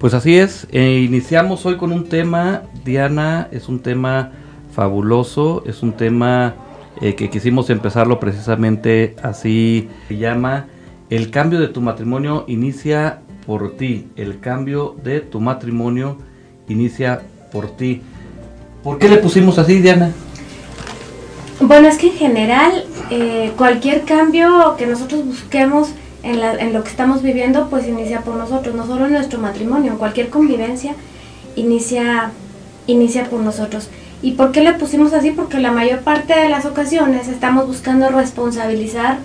Pues así es, eh, iniciamos hoy con un tema, Diana, es un tema fabuloso, es un tema eh, que quisimos empezarlo precisamente así, se llama El cambio de tu matrimonio inicia por ti, el cambio de tu matrimonio inicia por ti. ¿Por qué le pusimos así, Diana? Bueno, es que en general eh, cualquier cambio que nosotros busquemos en, lo que estamos viviendo, pues inicia por nosotros, no solo en nuestro matrimonio, cualquier convivencia inicia, inicia por nosotros. ¿Y por qué le pusimos así? Porque la mayor parte de las ocasiones estamos buscando responsabilizar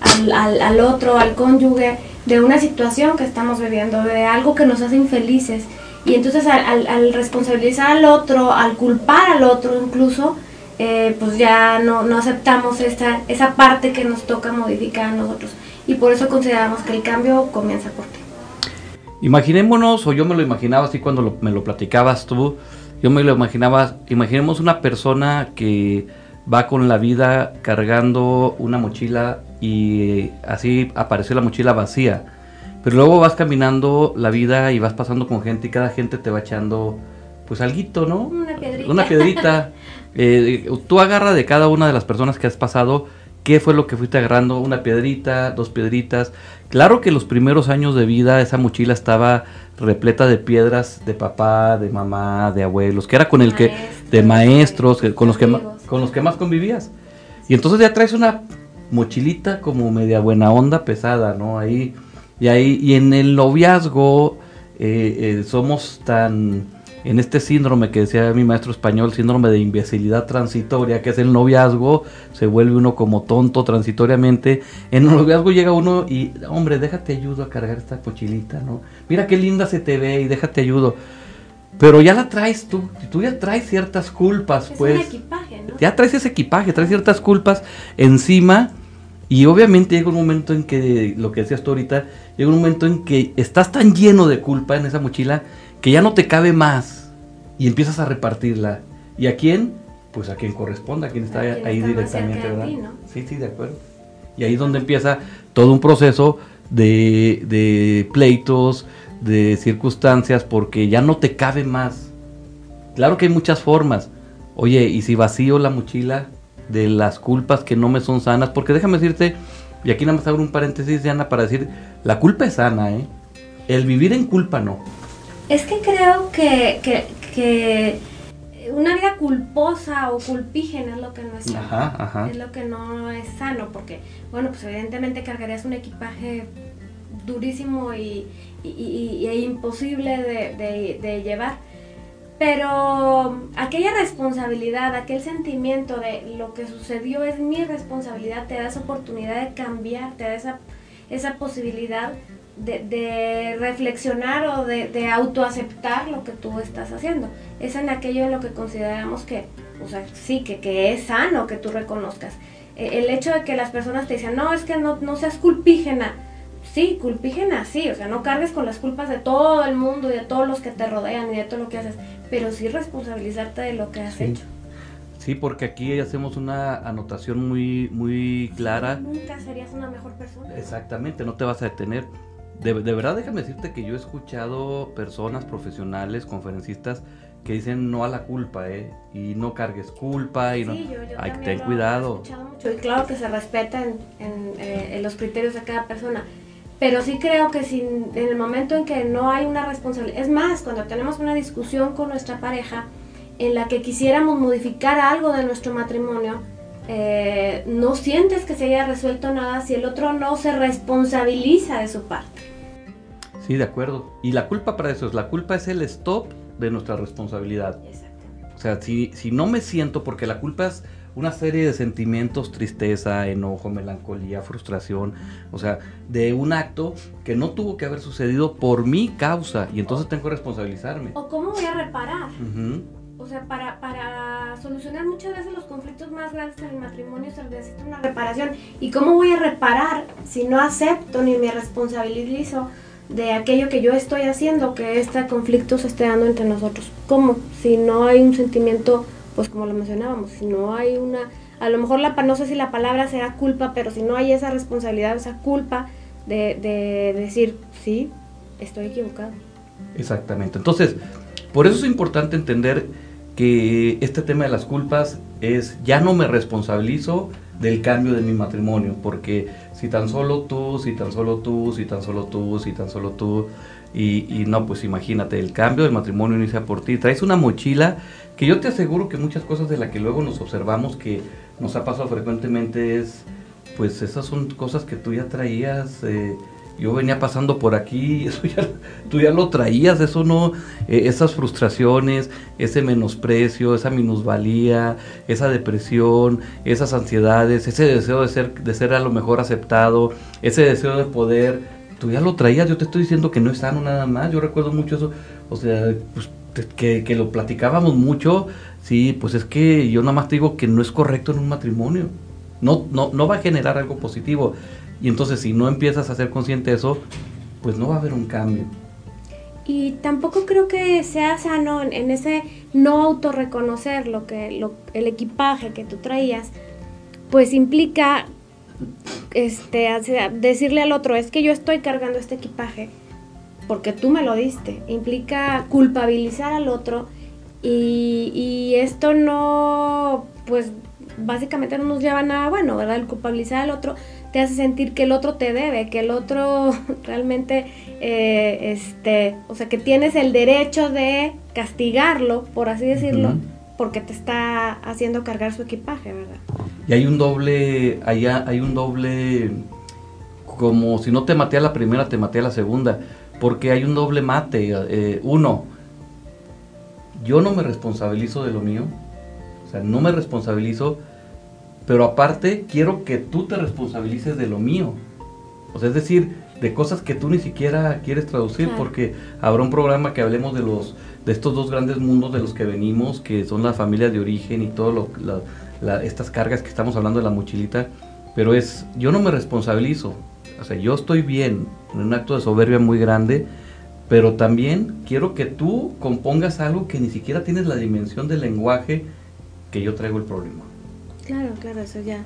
al, al, otro, al cónyuge, de una situación que estamos viviendo, de algo que nos hace infelices. Y entonces al, responsabilizar al otro, al culpar al otro incluso, eh, pues ya no, no aceptamos esa, esa parte que nos toca modificar a nosotros y por eso consideramos que el cambio comienza por ti. Imaginémonos, o yo me lo imaginaba así cuando me lo platicabas tú, yo me lo imaginaba, imaginemos una persona que va con la vida cargando una mochila y así apareció la mochila vacía. Pero luego vas caminando la vida y vas pasando con gente y cada gente te va echando pues alguito, ¿no? Una piedrita. Una piedrita. Eh, tú agarra de cada una de las personas que has pasado ¿Qué fue lo que fuiste agarrando? Una piedrita, dos piedritas. Claro que los primeros años de vida esa mochila estaba repleta de piedras de papá, de mamá, de abuelos, que era con el que de maestros, con los que con los que más convivías. Y entonces ya traes una mochilita como media buena onda pesada, ¿no? Ahí y ahí y en el noviazgo eh, eh, somos tan en este síndrome que decía mi maestro español, síndrome de imbecilidad transitoria, que es el noviazgo, se vuelve uno como tonto transitoriamente. En el noviazgo llega uno y, hombre, déjate ayudo a cargar esta pochilita, ¿no? Mira qué linda se te ve y déjate ayudo. Pero ya la traes tú, tú ya traes ciertas culpas, pues. Un equipaje, ¿no? Ya traes ese equipaje, traes ciertas culpas encima. Y obviamente llega un momento en que, lo que decías tú ahorita, llega un momento en que estás tan lleno de culpa en esa mochila que ya no te cabe más y empiezas a repartirla. ¿Y a quién? Pues a quien corresponda, a quien está ahí directamente, ¿verdad? Sí, sí, de acuerdo. Y ahí es donde empieza todo un proceso de, de pleitos, de circunstancias, porque ya no te cabe más. Claro que hay muchas formas. Oye, ¿y si vacío la mochila de las culpas que no me son sanas? Porque déjame decirte, y aquí nada más abro un paréntesis, Ana, para decir, la culpa es sana, ¿eh? El vivir en culpa no. Es que creo que, una vida culposa o culpígena es lo que no es sano. Es lo que no es sano, porque, bueno, pues evidentemente cargarías un equipaje durísimo y, e imposible de, llevar. Pero aquella responsabilidad, aquel sentimiento de lo que sucedió es mi responsabilidad, te da esa oportunidad de cambiar, te da esa, esa posibilidad de, reflexionar o de, autoaceptar lo que tú estás haciendo. Es en aquello en lo que consideramos que, o sea, sí, que, que es sano que tú reconozcas. E, el hecho de que las personas te dicen, no, es que no, no seas culpígena. Sí, culpígena, sí, o sea, no cargues con las culpas de todo el mundo y de todos los que te rodean y de todo lo que haces, pero sí responsabilizarte de lo que has hecho. Sí, porque aquí hacemos una anotación muy, muy clara. Nunca serías una mejor persona. Exactamente, no te vas a detener de, verdad déjame decirte que yo he escuchado personas profesionales, conferencistas, que dicen no a la culpa, ¿eh? Y no cargues culpa y no... Yo, Hay ten cuidado. Mucho. Y claro que se respetan eh, en, los criterios de cada persona. Pero sí creo que si en el momento en que no hay una responsabilidad... Es más, cuando tenemos una discusión con nuestra pareja en la que quisiéramos modificar algo de nuestro matrimonio, eh, no sientes que se haya resuelto nada si el otro no se responsabiliza de su parte. Sí, de acuerdo. Y la culpa para eso es, la culpa es el stop de nuestra responsabilidad. Exactamente. O sea, si, si no me siento, porque la culpa es una serie de sentimientos, tristeza, enojo, melancolía, frustración, o sea, de un acto que no tuvo que haber sucedido por mi causa y entonces tengo que responsabilizarme. O cómo voy a reparar. O sea, para, para solucionar muchas veces los conflictos más grandes en el matrimonio se necesita una reparación. ¿Y cómo voy a reparar si no acepto ni me responsabilizo de aquello que yo estoy haciendo, que este conflicto se esté dando entre nosotros. ¿Cómo? Si no hay un sentimiento, pues como lo mencionábamos, si no hay una, a lo mejor la, no sé si la palabra será culpa, pero si no hay esa responsabilidad, esa culpa de, de decir, sí, estoy equivocado. Exactamente. Entonces, por eso es importante entender que este tema de las culpas es, ya no me responsabilizo del cambio de mi matrimonio, porque si tan solo tú, si tan solo tú, si tan solo tú, si tan solo tú, y, no, pues imagínate, el cambio del matrimonio inicia por ti. Traes una mochila que yo te aseguro que muchas cosas de las que luego nos observamos que nos ha pasado frecuentemente es, pues esas son cosas que tú ya traías. Eh, yo venía pasando por aquí, eso ya, tú ya lo traías, eso no, eh, esas frustraciones, ese menosprecio, esa minusvalía, esa depresión, esas ansiedades, ese deseo de ser, de ser a lo mejor aceptado, ese deseo de poder, tú ya lo traías, yo te estoy diciendo que no es sano nada más, yo recuerdo mucho eso, o sea, pues, que, que lo platicábamos mucho, sí, pues es que yo nada más te digo que no es correcto en un matrimonio, no, no, no va a generar algo positivo. Y entonces si no empiezas a ser consciente de eso, pues no va a haber un cambio. Y tampoco creo que sea sano en ese no autorreconocer lo que lo, el equipaje que tú traías, pues implica este decirle al otro, es que yo estoy cargando este equipaje porque tú me lo diste. Implica culpabilizar al otro y, y esto no, pues básicamente no nos lleva a nada bueno, ¿verdad? El culpabilizar al otro te hace sentir que el otro te debe, que el otro realmente, eh, este, o sea, que tienes el derecho de castigarlo, por así decirlo, porque te está haciendo cargar su equipaje, ¿verdad? Y hay un doble, allá hay un doble, como si no te maté a la primera, te maté a la segunda, porque hay un doble mate. Eh, uno, yo no me responsabilizo de lo mío, o sea, no me responsabilizo pero aparte quiero que tú te responsabilices de lo mío. O sea, es decir, de cosas que tú ni siquiera quieres traducir, porque habrá un programa que hablemos de los de estos dos grandes mundos de los que venimos, que son las familias de origen y todo lo, estas cargas que estamos hablando de la mochilita, pero es, yo no me responsabilizo, o sea, yo estoy bien, en un acto de soberbia muy grande, pero también quiero que tú compongas algo que ni siquiera tienes la dimensión del lenguaje que yo traigo el problema. Claro, claro, eso ya.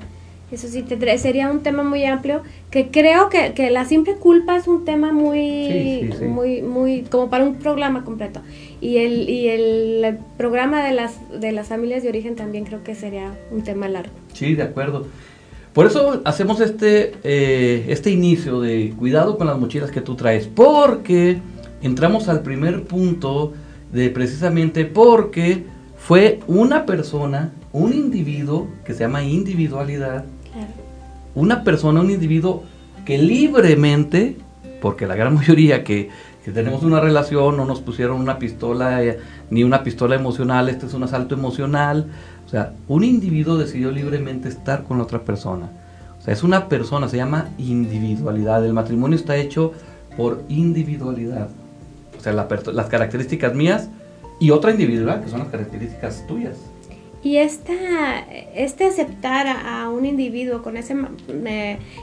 Eso sí, sería un tema muy amplio, que creo que, que, la simple culpa es un tema muy, muy, muy, como para un programa completo. Y el, y el, programa de las, de las familias de origen también creo que sería un tema largo. Sí, de acuerdo. Por eso hacemos este, eh, este inicio de cuidado con las mochilas que tú traes, porque entramos al primer punto de precisamente porque fue una persona un individuo que se llama individualidad, una persona, un individuo que libremente, porque la gran mayoría que, tenemos una relación, no nos pusieron una pistola, eh, ni una pistola emocional, este es un asalto emocional, o sea, un individuo decidió libremente estar con otra persona. O sea, es una persona, se llama individualidad. El matrimonio está hecho por individualidad. O sea, las características mías y otra individual, que son las características tuyas. Y esta, este aceptar a, un individuo con ese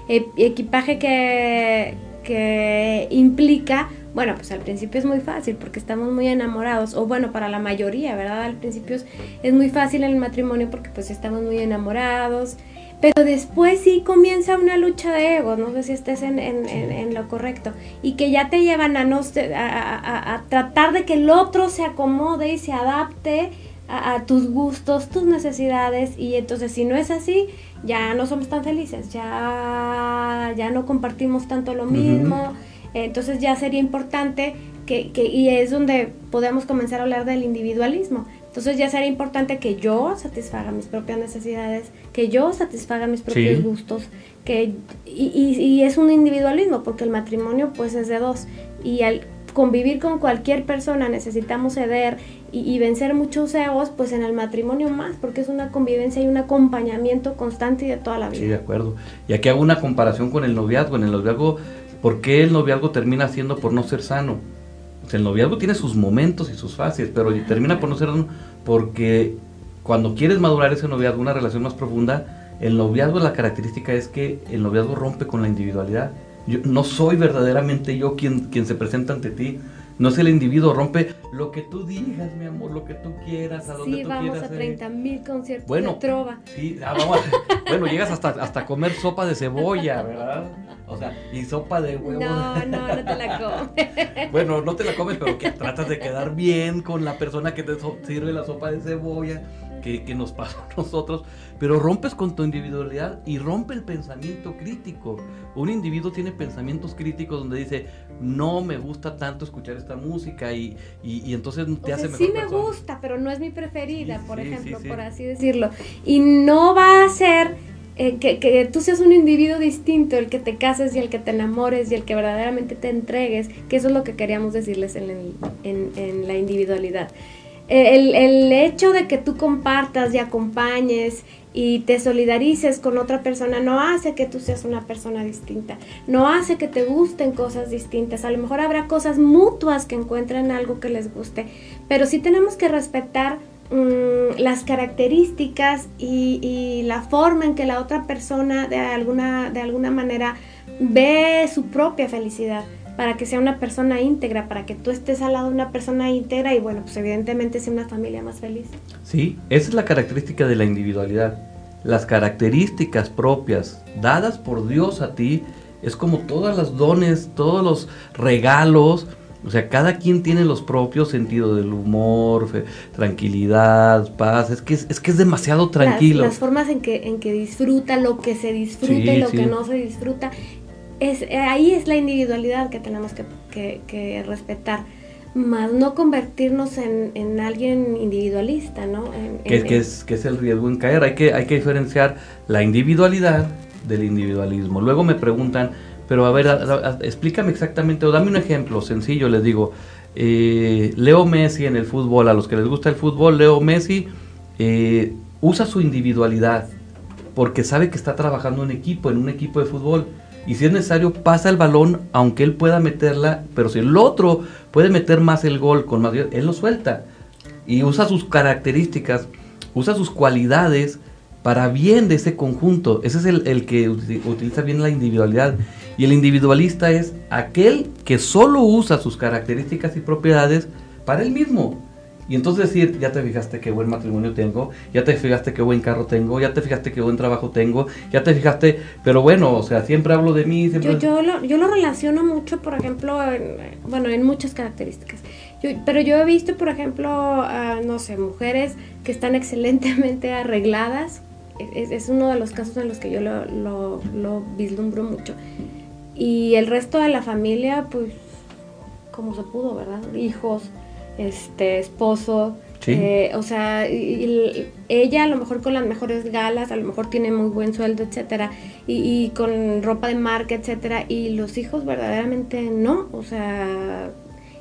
e, equipaje que, que implica, bueno, pues al principio es muy fácil porque estamos muy enamorados, o bueno, para la mayoría, ¿verdad? Al principio es, muy fácil en el matrimonio porque pues estamos muy enamorados, pero después sí comienza una lucha de egos, no sé si estés en, en, en, lo correcto, y que ya te llevan a, no, a, a tratar de que el otro se acomode y se adapte a, tus gustos, tus necesidades y entonces si no es así, ya no somos tan felices, ya, ya no compartimos tanto lo mismo, entonces ya sería importante que, que, y es donde podemos comenzar a hablar del individualismo. Entonces ya sería importante que yo satisfaga mis propias necesidades, que yo satisfaga mis propios gustos, que y, y, y, es un individualismo porque el matrimonio pues es de dos. Y al convivir con cualquier persona necesitamos ceder y, vencer muchos egos, pues en el matrimonio más, porque es una convivencia y un acompañamiento constante y de toda la vida. Sí, de acuerdo. Y aquí hago una comparación con el noviazgo. En el noviazgo, ¿por qué el noviazgo termina siendo por no ser sano? el noviazgo tiene sus momentos y sus fases, pero termina por no ser sano porque cuando quieres madurar ese noviazgo, una relación más profunda, el noviazgo la característica es que el noviazgo rompe con la individualidad. Yo no soy verdaderamente yo quien, quien se presenta ante ti, No es el individuo, rompe lo que tú digas, mi amor, lo que tú quieras, a donde sí, tú vamos quieras. a 30 mil conciertos bueno, de trova. Sí, ah, vamos bueno, llegas hasta, hasta comer sopa de cebolla, ¿verdad? O sea, y sopa de huevo. No, no, no te la comes. bueno, no te la comes, pero que tratas de quedar bien con la persona que te sirve la sopa de cebolla que, nos pasa a nosotros, pero rompes con tu individualidad y rompe el pensamiento crítico. Un individuo tiene pensamientos críticos donde dice, no me gusta tanto escuchar esta música y, y, entonces te hace mejor. Sí me gusta, pero no es mi preferida, por ejemplo, por así decirlo. Y no va a ser eh, que, que, tú seas un individuo distinto, el que te cases y el que te enamores y el que verdaderamente te entregues, que eso es lo que queríamos decirles en, en, en la individualidad el, hecho de que tú compartas y acompañes y te solidarices con otra persona no hace que tú seas una persona distinta, no hace que te gusten cosas distintas, a lo mejor habrá cosas mutuas que encuentren algo que les guste, pero sí tenemos que respetar mm, las características y, y, la forma en que la otra persona de alguna, de alguna manera ve su propia felicidad para que sea una persona íntegra, para que tú estés al lado de una persona íntegra y bueno, pues evidentemente sea una familia más feliz. Sí, esa es la característica de la individualidad. Las características propias dadas por Dios a ti es como todos los dones, todos los regalos, o sea, cada quien tiene los propios sentidos del humor, tranquilidad, paz. Es que es, que es demasiado tranquilo. Las, formas en que, en que disfruta, lo que se disfruta y lo que no se disfruta es, eh, ahí es la individualidad que tenemos que, respetar, más no convertirnos en, alguien individualista, ¿no? que, es, que es el riesgo en caer. Hay que, hay que diferenciar la individualidad del individualismo. Luego me preguntan, pero a ver, explícame exactamente, o dame un ejemplo sencillo, les digo, eh, Leo Messi en el fútbol, a los que les gusta el fútbol, Leo Messi eh, usa su individualidad porque sabe que está trabajando en equipo, en un equipo de fútbol y si es necesario pasa el balón aunque él pueda meterla, pero si el otro puede meter más el gol con más él lo suelta y usa sus características, usa sus cualidades para bien de ese conjunto. Ese es el, que utiliza bien la individualidad. Y el individualista es aquel que solo usa sus características y propiedades para él mismo. Y entonces decir, ya te fijaste qué buen matrimonio tengo, ya te fijaste qué buen carro tengo, ya te fijaste qué buen trabajo tengo, ya te fijaste, pero bueno, o sea, siempre hablo de mí. Siempre... Yo, lo, yo lo relaciono mucho, por ejemplo, bueno, en muchas características. pero yo he visto, por ejemplo, no sé, mujeres que están excelentemente arregladas. Es, es, uno de los casos en los que yo lo, lo, lo vislumbro mucho. Y el resto de la familia, pues, como se pudo, ¿verdad? Hijos, este esposo. Eh, o sea, ella a lo mejor con las mejores galas, a lo mejor tiene muy buen sueldo, etcétera, y, con ropa de marca, etcétera, y los hijos verdaderamente no, o sea,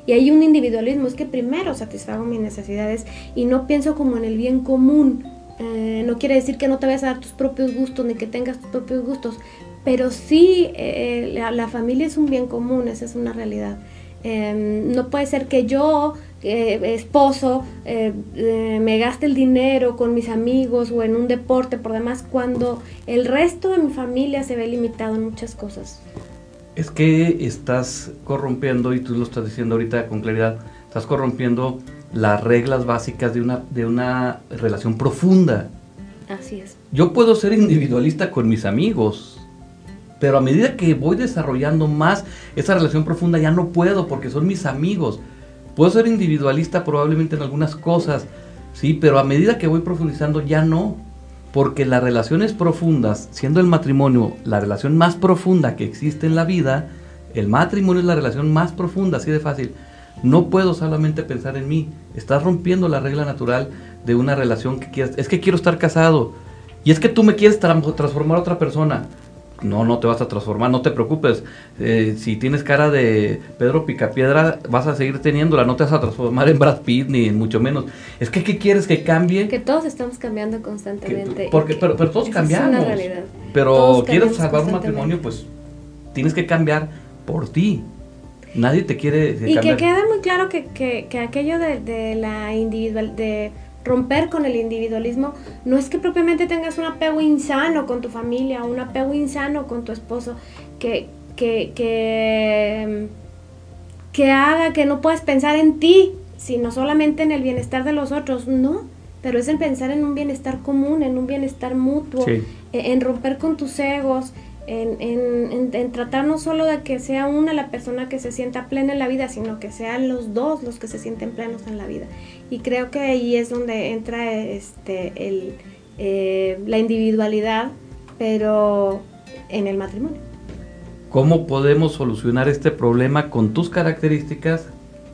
y hay un individualismo, es que primero satisfago mis necesidades y no pienso como en el bien común. Eh, no quiere decir que no te vayas a dar tus propios gustos ni que tengas tus propios gustos, pero sí eh, la, familia es un bien común, esa es una realidad. Em, no puede ser que yo esposo eh, eh, me gaste el dinero con mis amigos o en un deporte por demás cuando el resto de mi familia se ve limitado en muchas cosas. Es que estás corrompiendo, y tú lo estás diciendo ahorita con claridad, estás corrompiendo las reglas básicas de una, de una relación profunda. Así es. Yo puedo ser individualista con mis amigos, pero a medida que voy desarrollando más esa relación profunda ya no puedo porque son mis amigos. Puedo ser individualista probablemente en algunas cosas, sí, pero a medida que voy profundizando ya no, porque las relaciones profundas, siendo el matrimonio la relación más profunda que existe en la vida, el matrimonio es la relación más profunda, así de fácil. No puedo solamente pensar en mí, estás rompiendo la regla natural de una relación que quieras. Es que quiero estar casado y es que tú me quieres transformar a otra persona no, no te vas a transformar, no te preocupes. Eh, si tienes cara de Pedro Picapiedra, vas a seguir teniéndola, no te vas a transformar en Brad Pitt, ni mucho menos. Es que, ¿qué quieres que cambie? Que todos estamos cambiando constantemente. porque, pero, pero, todos cambiamos. Pero quieres salvar un matrimonio, pues tienes que cambiar por ti. Nadie te quiere. Y que quede muy claro que, que, que aquello de, de la individual, de romper con el individualismo no es que propiamente tengas un apego insano con tu familia, un apego insano con tu esposo, que, que, que haga que no puedas pensar en ti, sino solamente en el bienestar de los otros. No, pero es el pensar en un bienestar común, en un bienestar mutuo, e, en romper con tus egos, en, en, en, tratar no solo de que sea una la persona que se sienta plena en la vida, sino que sean los dos los que se sienten plenos en la vida. Y creo que ahí es donde entra este, el, eh, la individualidad, pero en el matrimonio. ¿Cómo podemos solucionar este problema con tus características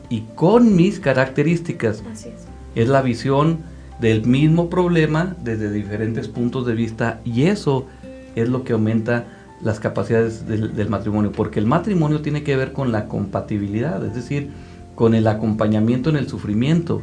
y con mis características? Así es. Es la visión del mismo problema desde diferentes puntos de vista y eso es lo que aumenta las capacidades del, matrimonio, porque el matrimonio tiene que ver con la compatibilidad, es decir, con el acompañamiento en el sufrimiento,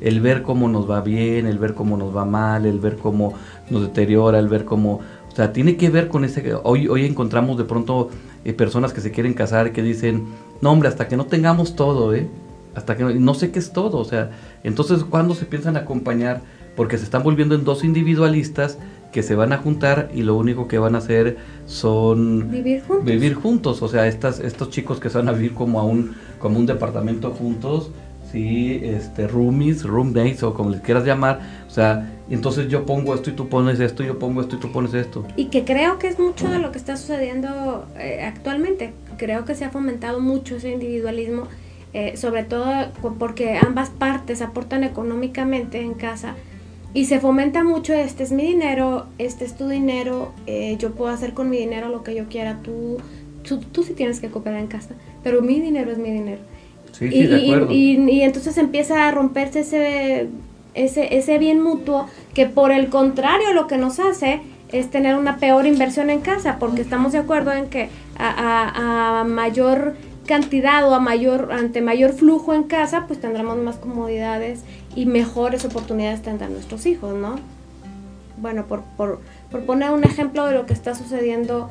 el ver cómo nos va bien, el ver cómo nos va mal, el ver cómo nos deteriora, el ver cómo, o sea, tiene que ver con ese, hoy, hoy encontramos de pronto eh, personas que se quieren casar que dicen, no hombre, hasta que no tengamos todo, ¿eh? Hasta que no, no sé qué es todo, o sea, entonces cuando se piensan acompañar, porque se están volviendo en dos individualistas que se van a juntar y lo único que van a hacer son vivir juntos. Vivir juntos, o sea, estas, estos chicos que se van a vivir como a un, como un departamento juntos, sí, este, roomies, roommates o como les quieras llamar, o sea, entonces yo pongo esto y tú pones esto, yo pongo esto y tú pones esto. Y que creo que es mucho de lo que está sucediendo eh, actualmente, creo que se ha fomentado mucho ese individualismo, eh, sobre todo porque ambas partes aportan económicamente en casa y se fomenta mucho, este es mi dinero, este es tu dinero, eh, yo puedo hacer con mi dinero lo que yo quiera, tú, tú, sí tienes que cooperar en casa, pero mi dinero es mi dinero. Sí, y, de acuerdo. Y, entonces empieza a romperse ese, ese, ese bien mutuo que por el contrario lo que nos hace es tener una peor inversión en casa, porque estamos de acuerdo en que a, a mayor cantidad o a mayor, ante mayor flujo en casa, pues tendremos más comodidades y mejores oportunidades tendrán nuestros hijos, ¿no? Bueno, por, por, por poner un ejemplo de lo que está sucediendo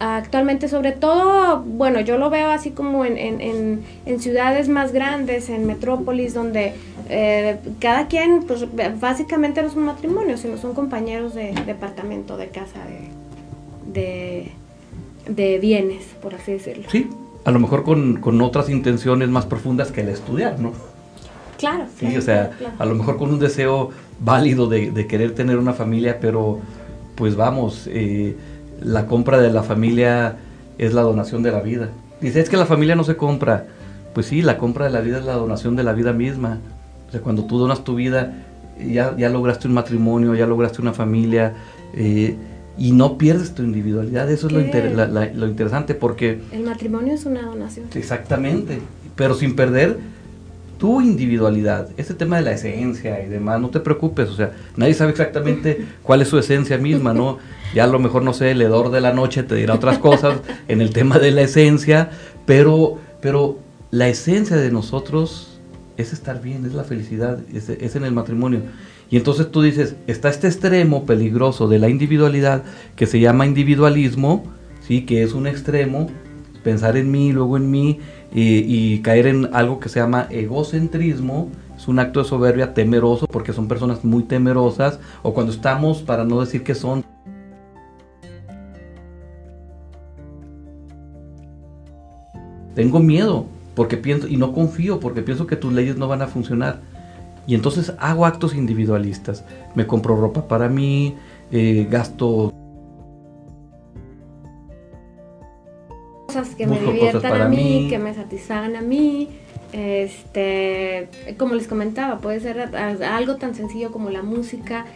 actualmente, sobre todo, bueno, yo lo veo así como en, en, en, ciudades más grandes, en metrópolis, donde eh, cada quien, pues básicamente no es un matrimonio, sino son compañeros de departamento, de casa, de, de, de bienes, por así decirlo. Sí, a lo mejor con, con otras intenciones más profundas que el estudiar, ¿no? Claro. Sí, o sea, a lo mejor con un deseo válido de, querer tener una familia, pero pues vamos, eh, la compra de la familia es la donación de la vida. Dice, es que la familia no se compra. Pues sí, la compra de la vida es la donación de la vida misma. O sea, cuando tú donas tu vida, ya, ya lograste un matrimonio, ya lograste una familia, eh, y no pierdes tu individualidad. Eso es lo, lo, interesante porque... El matrimonio es una donación. Exactamente, pero sin perder tu individualidad, este tema de la esencia y demás, no te preocupes, o sea, nadie sabe exactamente cuál es su esencia misma, ¿no? Ya a lo mejor, no sé, el hedor de la noche te dirá otras cosas en el tema de la esencia, pero, pero la esencia de nosotros es estar bien, es la felicidad, es, es en el matrimonio. Y entonces tú dices, está este extremo peligroso de la individualidad que se llama individualismo, ¿sí? que es un extremo, pensar en mí, luego en mí, y, caer en algo que se llama egocentrismo, es un acto de soberbia temeroso porque son personas muy temerosas o cuando estamos, para no decir que son... Tengo miedo porque pienso y no confío porque pienso que tus leyes no van a funcionar. Y entonces hago actos individualistas. Me compro ropa para mí, eh, gasto cosas que me diviertan a mí, que me satisfagan a mí. Este, como les comentaba, puede ser algo tan sencillo como la música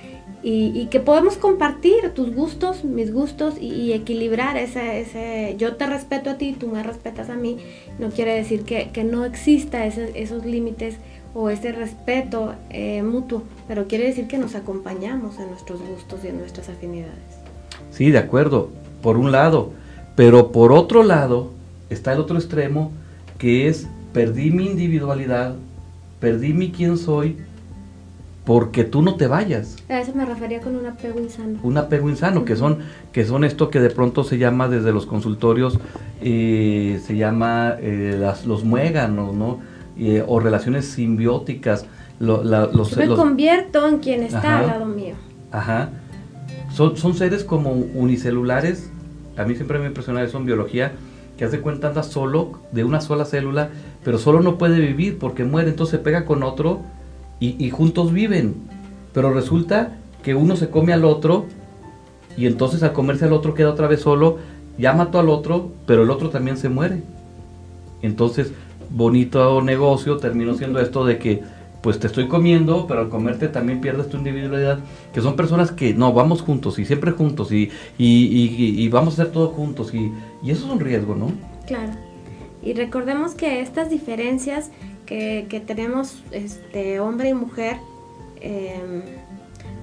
y, que podemos compartir tus gustos, mis gustos y, equilibrar ese, ese, yo te respeto a ti, tú me respetas a mí, no quiere decir que, no exista esos límites o ese respeto eh, mutuo, pero quiere decir que nos acompañamos en nuestros gustos y en nuestras afinidades. Sí, de acuerdo, por un lado, pero por otro lado está el otro extremo que es perdí mi individualidad, perdí mi quién soy, porque tú no te vayas. A eso me refería con un apego insano. Un apego insano, que son, que son esto que de pronto se llama desde los consultorios, eh, se llama eh, las, los muéganos, ¿no? Eh, o relaciones simbióticas. Lo, los, Yo me convierto en quien está al lado mío. Ajá. Son, son seres como unicelulares a mí siempre me impresiona eso en biología, que hace cuenta anda solo, de una sola célula, pero solo no puede vivir porque muere, entonces se pega con otro y, juntos viven. Pero resulta que uno se come al otro y entonces al comerse al otro queda otra vez solo, ya mató al otro, pero el otro también se muere. Entonces, bonito negocio terminó siendo esto de que pues te estoy comiendo, pero al comerte también pierdes tu individualidad, que son personas que no, vamos juntos y siempre juntos y, y, vamos a hacer todo juntos y, eso es un riesgo, ¿no? Claro. Y recordemos que estas diferencias que, que tenemos este, hombre y mujer, em,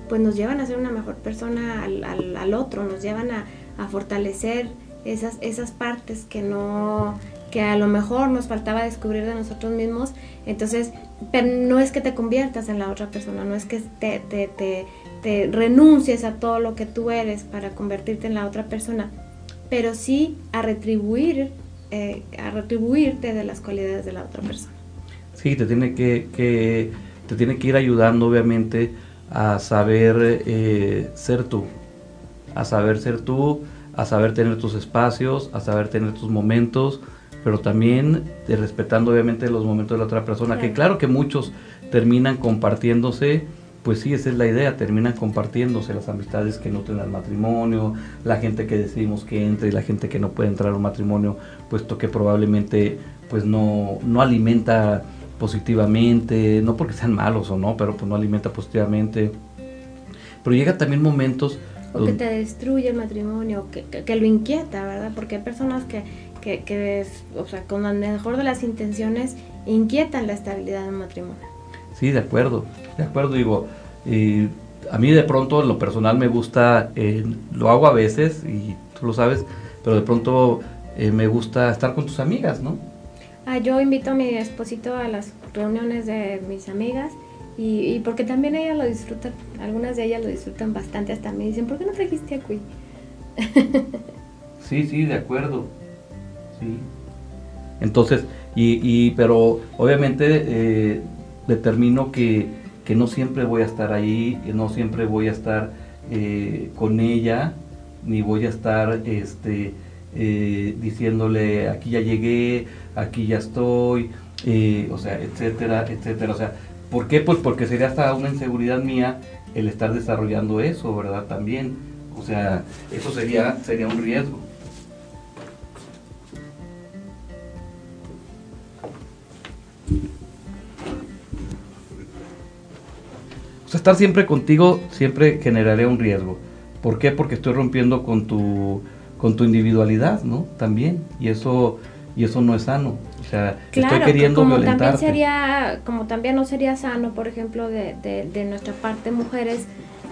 pues nos llevan a ser una mejor persona al, al, otro, nos llevan a, a fortalecer esas, esas partes que no que a lo mejor nos faltaba descubrir de nosotros mismos. Entonces, pero no es que te conviertas en la otra persona, no es que te, te, te, renuncies a todo lo que tú eres para convertirte en la otra persona, pero sí a retribuir, eh, a retribuirte de las cualidades de la otra persona. Sí, te tiene que, que te tiene que ir ayudando, obviamente, a saber eh, ser tú, a saber ser tú, a saber tener tus espacios, a saber tener tus momentos, pero también respetando obviamente los momentos de la otra persona, que claro que muchos terminan compartiéndose, pues sí, esa es la idea, terminan compartiéndose las amistades que no tienen al matrimonio, la gente que decidimos que entre y la gente que no puede entrar a un matrimonio, puesto que probablemente pues no, no alimenta positivamente, no porque sean malos o no, pero pues no alimenta positivamente. Pero llega también momentos... O que te destruye el matrimonio, que, que lo inquieta, ¿verdad? Porque hay personas que, que, que es, o sea, con la mejor de las intenciones, inquietan la estabilidad del matrimonio. Sí, de acuerdo, de acuerdo, digo, y a mí de pronto en lo personal me gusta, eh, lo hago a veces y tú lo sabes, pero de pronto eh, me gusta estar con tus amigas, ¿no? Ah, yo invito a mi esposito a las reuniones de mis amigas y, y, porque también ellas lo disfrutan, algunas de ellas lo disfrutan bastante, hasta me dicen, ¿por qué no trajiste a Cui? sí, sí, de acuerdo. Sí. Entonces, y, y pero obviamente eh, determino que, que, no siempre voy a estar ahí, que no siempre voy a estar eh, con ella, ni voy a estar este, eh, diciéndole aquí ya llegué, aquí ya estoy, o sea, etcétera, etcétera. O sea, ¿por qué? Pues porque sería hasta una inseguridad mía el estar desarrollando eso, ¿verdad? También. O sea, eso sería, sería un riesgo. Estar siempre contigo siempre generaría un riesgo. ¿Por qué? Porque estoy rompiendo con tu, con tu individualidad, ¿no? También. Y eso, y eso no es sano. O sea, estoy queriendo como También sería, como también no sería sano, por ejemplo, de, de, de nuestra parte mujeres,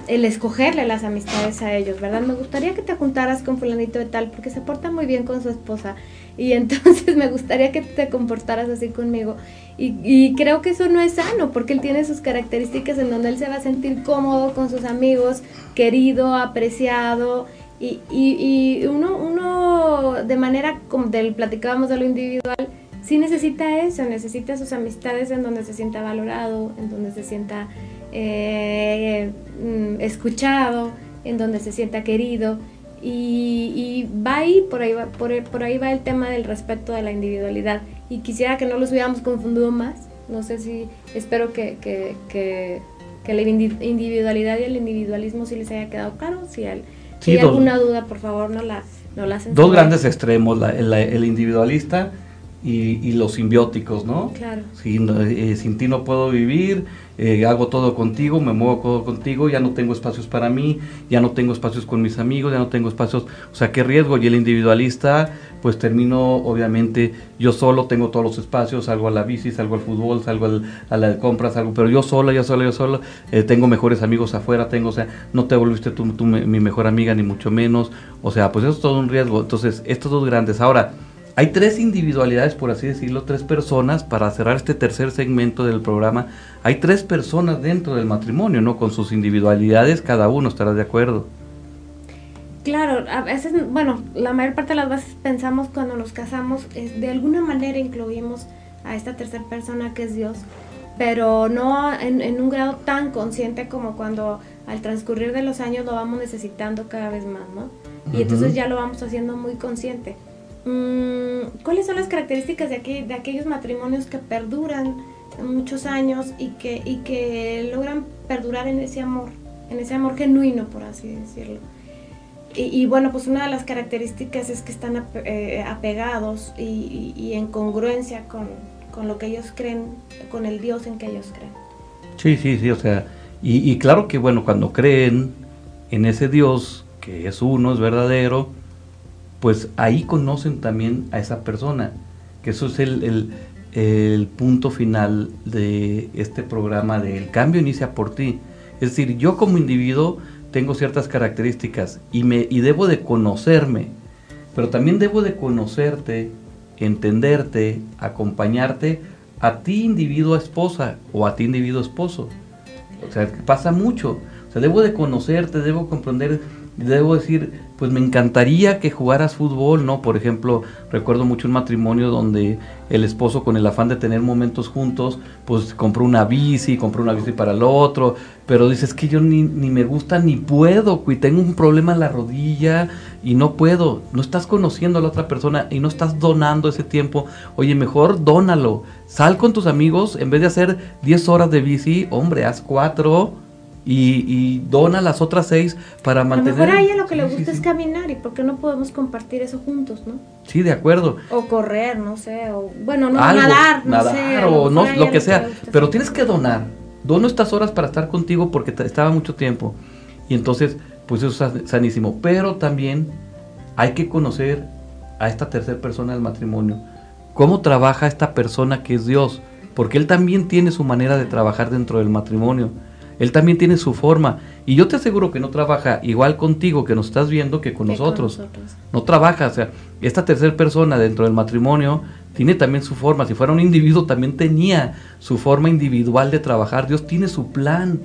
el escogerle las amistades a ellos, ¿verdad? Me gustaría que te juntaras con fulanito de tal porque se porta muy bien con su esposa y entonces me gustaría que te comportaras así conmigo. Y, creo que eso no es sano, porque él tiene sus características en donde él se va a sentir cómodo con sus amigos, querido, apreciado. Y, y, uno, uno, de manera como del platicábamos de lo individual, sí necesita eso, necesita sus amistades en donde se sienta valorado, en donde se sienta eh, mm, escuchado, en donde se sienta querido. Y, va ahí, por ahí va, por, por ahí va el tema del respeto de la individualidad. Y quisiera que no los hubiéramos confundido más. No sé si, espero que, que, que, la individualidad y el individualismo sí les haya quedado claro. Si, hay alguna duda, por favor, no la, no la hacen. Dos grandes extremos, el, individualista y, y, los simbióticos, ¿no? Claro. Eh, sin ti no puedo vivir, eh, hago todo contigo, me muevo todo contigo, ya no tengo espacios para mí, ya no tengo espacios con mis amigos, ya no tengo espacios, o sea, qué riesgo. Y el individualista, pues termino, obviamente, yo solo tengo todos los espacios, salgo a la bici, salgo al fútbol, salgo a la compra, salgo, pero yo solo, yo solo, yo solo, eh, tengo mejores amigos afuera, tengo, o sea, no te volviste tú, tú mi mejor amiga, ni mucho menos, o sea, pues eso es todo un riesgo. Entonces, estos dos grandes. Ahora, hay tres individualidades, por así decirlo, tres personas, para cerrar este tercer segmento del programa, hay tres personas dentro del matrimonio, ¿no? Con sus individualidades, cada uno estará de acuerdo. Claro, a veces, bueno, la mayor parte de las veces pensamos cuando nos casamos, es, de alguna manera incluimos a esta tercera persona que es Dios, pero no en, en, un grado tan consciente como cuando al transcurrir de los años lo vamos necesitando cada vez más, ¿no? Y entonces ya lo vamos haciendo muy consciente. Mm, ¿cuáles son las características de, aquí, de aquellos matrimonios que perduran muchos años y que, y que logran perdurar en ese amor, en ese amor genuino, por así decirlo? Y, bueno, pues una de las características es que están eh, apegados y, en congruencia con, con, lo que ellos creen, con el Dios en que ellos creen. Sí, sí, sí, o sea, y, claro que bueno, cuando creen en ese Dios, que es uno, es verdadero, pues ahí conocen también a esa persona, que eso es el, el, punto final de este programa de El cambio inicia por ti. Es decir, yo como individuo tengo ciertas características y, me, y debo de conocerme, pero también debo de conocerte, entenderte, acompañarte a ti individuo esposa o a ti individuo esposo. O sea, pasa mucho. O sea, debo de conocerte, debo comprender, debo decir, pues me encantaría que jugaras fútbol, ¿no? Por ejemplo, recuerdo mucho un matrimonio donde el esposo con el afán de tener momentos juntos, pues compró una bici, compró una bici para el otro, pero dices que yo ni, ni me gusta ni puedo, y tengo un problema en la rodilla y no puedo, no estás conociendo a la otra persona y no estás donando ese tiempo, oye, mejor dónalo, sal con tus amigos, en vez de hacer 10 horas de bici, hombre, haz 4 y, dona las otras seis para mantener... A lo mejor a ella lo que le gusta es caminar y por qué no podemos compartir eso juntos, ¿no? Sí, de acuerdo. O correr, no sé, o bueno, no, nadar, no sé, o no, lo que sea, pero tienes que donar. Dono estas horas para estar contigo porque estaba mucho tiempo. Y entonces, pues eso es sanísimo. Pero también hay que conocer a esta tercera persona del matrimonio. ¿Cómo trabaja esta persona que es Dios? Porque Él también tiene su manera de trabajar dentro del matrimonio. Él también tiene su forma. Y yo te aseguro que no trabaja igual contigo que nos estás viendo que con, nosotros. No trabaja. O sea, esta tercera persona dentro del matrimonio tiene también su forma. Si fuera un individuo, también tenía su forma individual de trabajar. Dios tiene su plan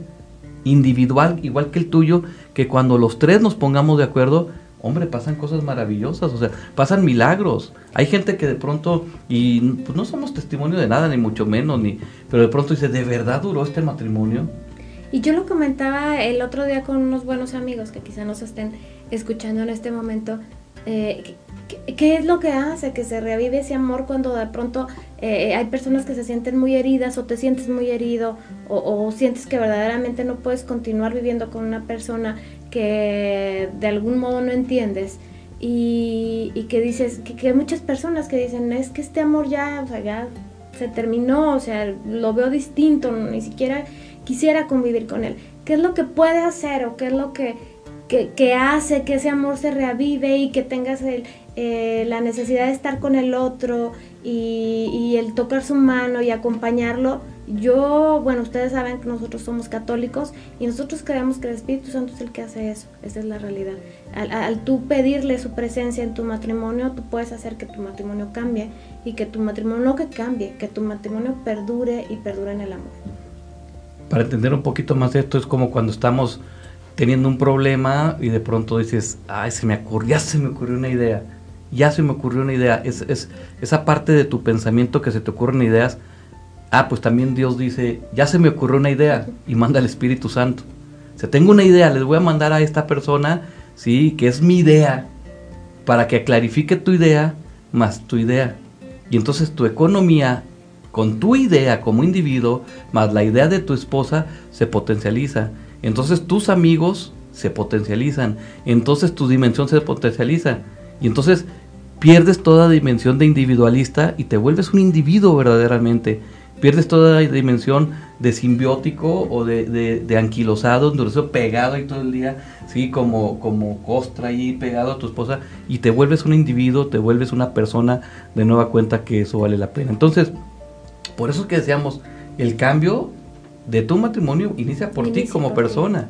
individual, igual que el tuyo, que cuando los tres nos pongamos de acuerdo, hombre, pasan cosas maravillosas, o sea, pasan milagros. Hay gente que de pronto, y pues no somos testimonio de nada, ni mucho menos, ni, pero de pronto dice, ¿de verdad duró este matrimonio? Y yo lo comentaba el otro día con unos buenos amigos que quizá nos estén escuchando en este momento. Eh, ¿qué, es lo que hace que se revive ese amor cuando de pronto eh, hay personas que se sienten muy heridas o te sientes muy herido o, sientes que verdaderamente no puedes continuar viviendo con una persona que de algún modo no entiendes? Y, que dices, que, hay muchas personas que dicen, es que este amor ya, o sea, ya se terminó, o sea, lo veo distinto, ni siquiera quisiera convivir con él. ¿Qué es lo que puede hacer o qué es lo que, que, hace que ese amor se reavive y que tengas el, eh, la necesidad de estar con el otro y, el tocar su mano y acompañarlo? Yo, bueno, ustedes saben que nosotros somos católicos y nosotros creemos que el Espíritu Santo es el que hace eso, esa es la realidad. Al, al tú pedirle su presencia en tu matrimonio, tú puedes hacer que tu matrimonio cambie y que tu matrimonio no que cambie, que tu matrimonio perdure y perdure en el amor para entender un poquito más esto, es como cuando estamos teniendo un problema y de pronto dices, ay, se me ocurrió, ya se me ocurrió una idea, ya se me ocurrió una idea. Es, es esa parte de tu pensamiento que se te ocurren ideas. Ah, pues también Dios dice, ya se me ocurrió una idea y manda al Espíritu Santo. O tengo una idea, les voy a mandar a esta persona, sí, que es mi idea, para que clarifique tu idea más tu idea. Y entonces tu economía con tu idea como individuo, más la idea de tu esposa, se potencializa. Entonces tus amigos se potencializan. Entonces tu dimensión se potencializa. Y entonces pierdes toda dimensión de individualista y te vuelves un individuo verdaderamente. Pierdes toda dimensión de simbiótico o de, anquilosado, endurecido, pegado ahí todo el día, sí, como, como costra ahí pegado a tu esposa, y te vuelves un individuo, te vuelves una persona de nueva cuenta que eso vale la pena. Entonces, por eso es que decíamos, el cambio de tu matrimonio inicia por ti como persona.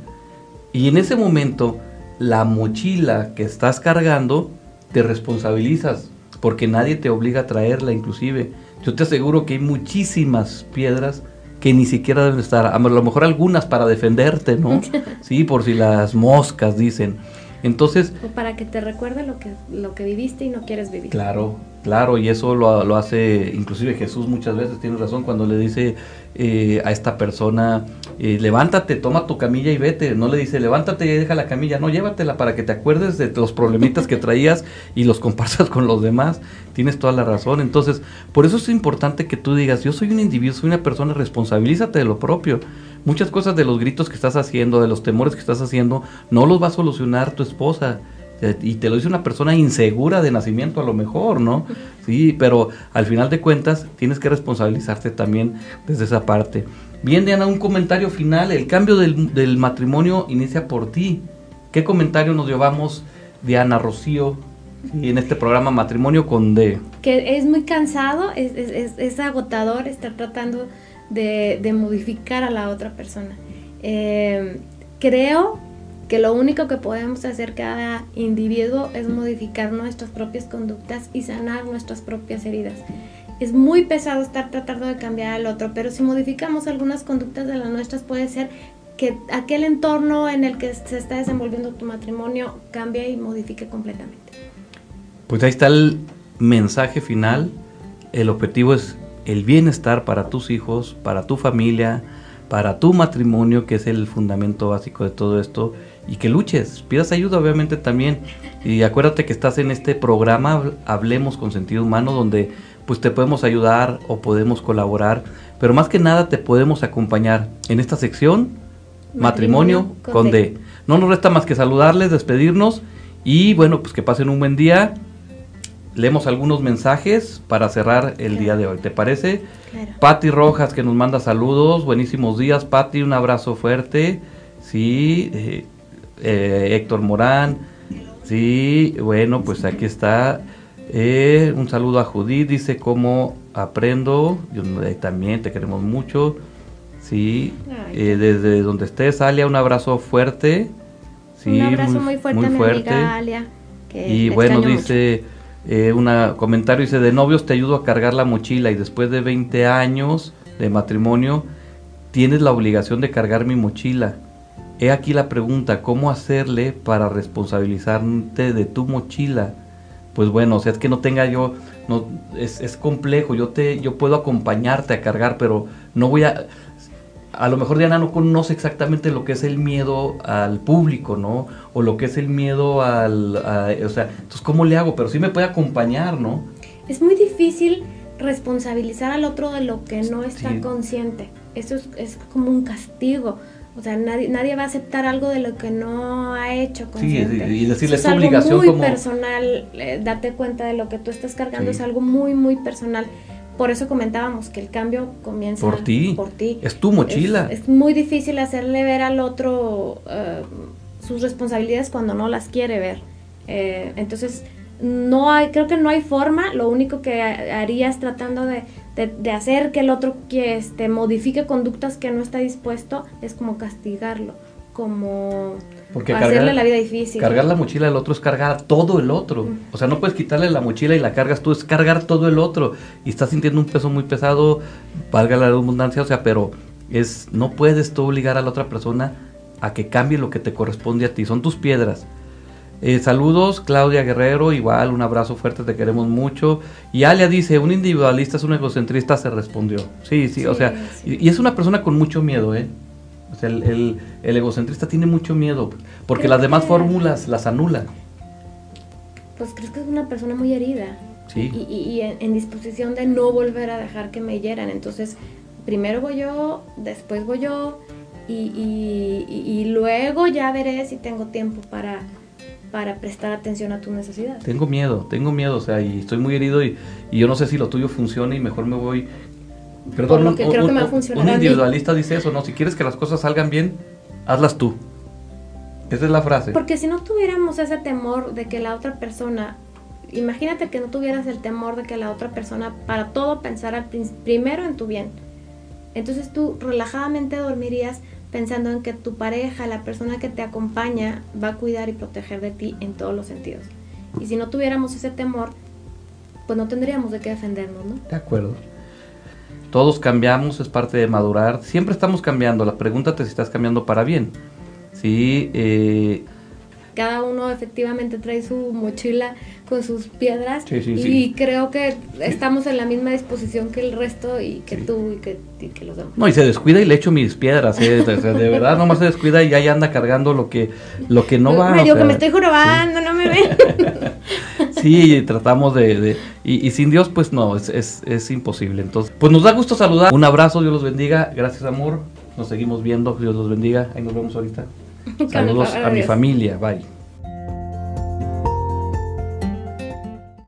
Y en ese momento, la mochila que estás cargando, te responsabilizas, porque nadie te obliga a traerla inclusive. Yo te aseguro que hay muchísimas piedras que ni siquiera deben estar, a lo mejor algunas para defenderte, ¿no? sí, por si las moscas dicen. Entonces... O para que te recuerde lo que, lo que viviste y no quieres vivir. Claro, Claro, y eso lo, lo, hace inclusive Jesús muchas veces, tiene razón, cuando le dice eh, a esta persona, eh, levántate, toma tu camilla y vete. No le dice, levántate y deja la camilla, no, llévatela para que te acuerdes de los problemitas que traías y los compartas con los demás. Tienes toda la razón. Entonces, por eso es importante que tú digas, yo soy un individuo, soy una persona, responsabilízate de lo propio. Muchas cosas de los gritos que estás haciendo, de los temores que estás haciendo, no los va a solucionar tu esposa y te lo dice una persona insegura de nacimiento a lo mejor, ¿no? Sí, pero al final de cuentas tienes que responsabilizarte también desde esa parte. Bien, Diana, un comentario final. El cambio del, matrimonio inicia por ti. ¿Qué comentario nos llevamos, Diana Rocío, en este programa Matrimonio con D? Que es muy cansado, es, es, agotador estar tratando de, modificar a la otra persona. Eh, creo que lo único que podemos hacer cada individuo es modificar nuestras propias conductas y sanar nuestras propias heridas. Es muy pesado estar tratando de cambiar al otro, pero si modificamos algunas conductas de las nuestras puede ser que aquel entorno en el que se está desenvolviendo tu matrimonio cambie y modifique completamente. Pues ahí está el mensaje final. El objetivo es el bienestar para tus hijos, para tu familia, para tu matrimonio, que es el fundamento básico de todo esto y que luches, pidas ayuda obviamente también. Y acuérdate que estás en este programa Hablemos con Sentido Humano donde pues te podemos ayudar o podemos colaborar, pero más que nada te podemos acompañar en esta sección Matrimonio, con, D. No nos resta más que saludarles, despedirnos y bueno, pues que pasen un buen día. Leemos algunos mensajes para cerrar el día de hoy, ¿te parece? Claro. Patti Rojas que nos manda saludos, buenísimos días, Patti, un abrazo fuerte. Sí, eh, eh, Héctor Morán. Sí, bueno, pues aquí está. Eh, un saludo a Judith, dice cómo aprendo. Yo eh, también te queremos mucho. Sí, desde donde estés, Alia, un abrazo fuerte. Sí, un abrazo muy, fuerte, muy fuerte. Alia, y bueno, dice un comentario, dice, de novios te ayudo a cargar la mochila y después de 20 años de matrimonio tienes la obligación de cargar mi mochila. He aquí la pregunta, ¿cómo hacerle para responsabilizarte de tu mochila? Pues bueno, o sea, es que no tenga yo, no, es, es complejo, yo, te, yo puedo acompañarte a cargar, pero no voy a, a lo mejor Diana no conoce exactamente lo que es el miedo al público, ¿no? O lo que es el miedo al... o sea, entonces, ¿cómo le hago? Pero sí me puede acompañar, ¿no? Es muy difícil responsabilizar al otro de lo que no está consciente. Eso es, es, como un castigo. O sea, nadie, nadie va a aceptar algo de lo que no ha hecho. Consciente. Sí, y decirle es obligación algo muy personal, eh, date cuenta de lo que tú estás cargando es algo muy, muy personal. Por eso comentábamos que el cambio comienza por ti. Por ti. Es tu mochila. Es, muy difícil hacerle ver al otro eh, sus responsabilidades cuando no las quiere ver. Eh, entonces, no hay, creo que no hay forma. Lo único que harías tratando de de, hacer que el otro que este, modifique conductas que no está dispuesto, es como castigarlo, como hacerle la vida difícil. Cargar la mochila del otro es cargar todo el otro. O sea, no puedes quitarle la mochila y la cargas tú, es cargar todo el otro. Y estás sintiendo un peso muy pesado, valga la redundancia, o sea, pero es no puedes tú obligar a la otra persona a que cambie lo que te corresponde a ti. Son tus piedras. Eh, saludos, Claudia Guerrero, igual, un abrazo fuerte, te queremos mucho. Y Alia dice, un individualista es un egocentrista, se respondió. Sí, sí, o sea, Y, es una persona con mucho miedo, ¿eh? O sea, el, egocentrista tiene mucho miedo, porque las demás fórmulas las anula. Pues creo que es una persona muy herida. Sí. Y, en, disposición de no volver a dejar que me hieran. Entonces, primero voy yo, después voy yo, y luego ya veré si tengo tiempo para para prestar atención a tus necesidades. Tengo miedo, tengo miedo, o sea, y estoy muy herido y, yo no sé si lo tuyo funcione y mejor me voy... Perdón, que creo que me va a funcionar un individualista dice eso, ¿no? Si quieres que las cosas salgan bien, hazlas tú. Esa es la frase. Porque si no tuviéramos ese temor de que la otra persona, imagínate que no tuvieras el temor de que la otra persona para todo pensara primero en tu bien. Entonces tú relajadamente dormirías pensando en que tu pareja, la persona que te acompaña, va a cuidar y proteger de ti en todos los sentidos. Y si no tuviéramos ese temor, pues no tendríamos de qué defendernos, ¿no? De acuerdo. Todos cambiamos, es parte de madurar. Siempre estamos cambiando. La pregunta es si estás cambiando para bien. Sí, eh, cada uno efectivamente trae su mochila con sus piedras y creo que estamos en la misma disposición que el resto y que tú y que, los demás. No, y se descuida y le echo mis piedras, ¿eh? de, verdad, nomás se descuida y ahí anda cargando lo que, lo que no va. Yo que me estoy jorobando, no me ven. sí, tratamos de... y, sin Dios, pues no, es, es, es imposible. Entonces, pues nos da gusto saludar. Un abrazo, Dios los bendiga. Gracias, amor. Nos seguimos viendo. Dios los bendiga. Ahí nos vemos ahorita. Saludos a mi familia. Bye.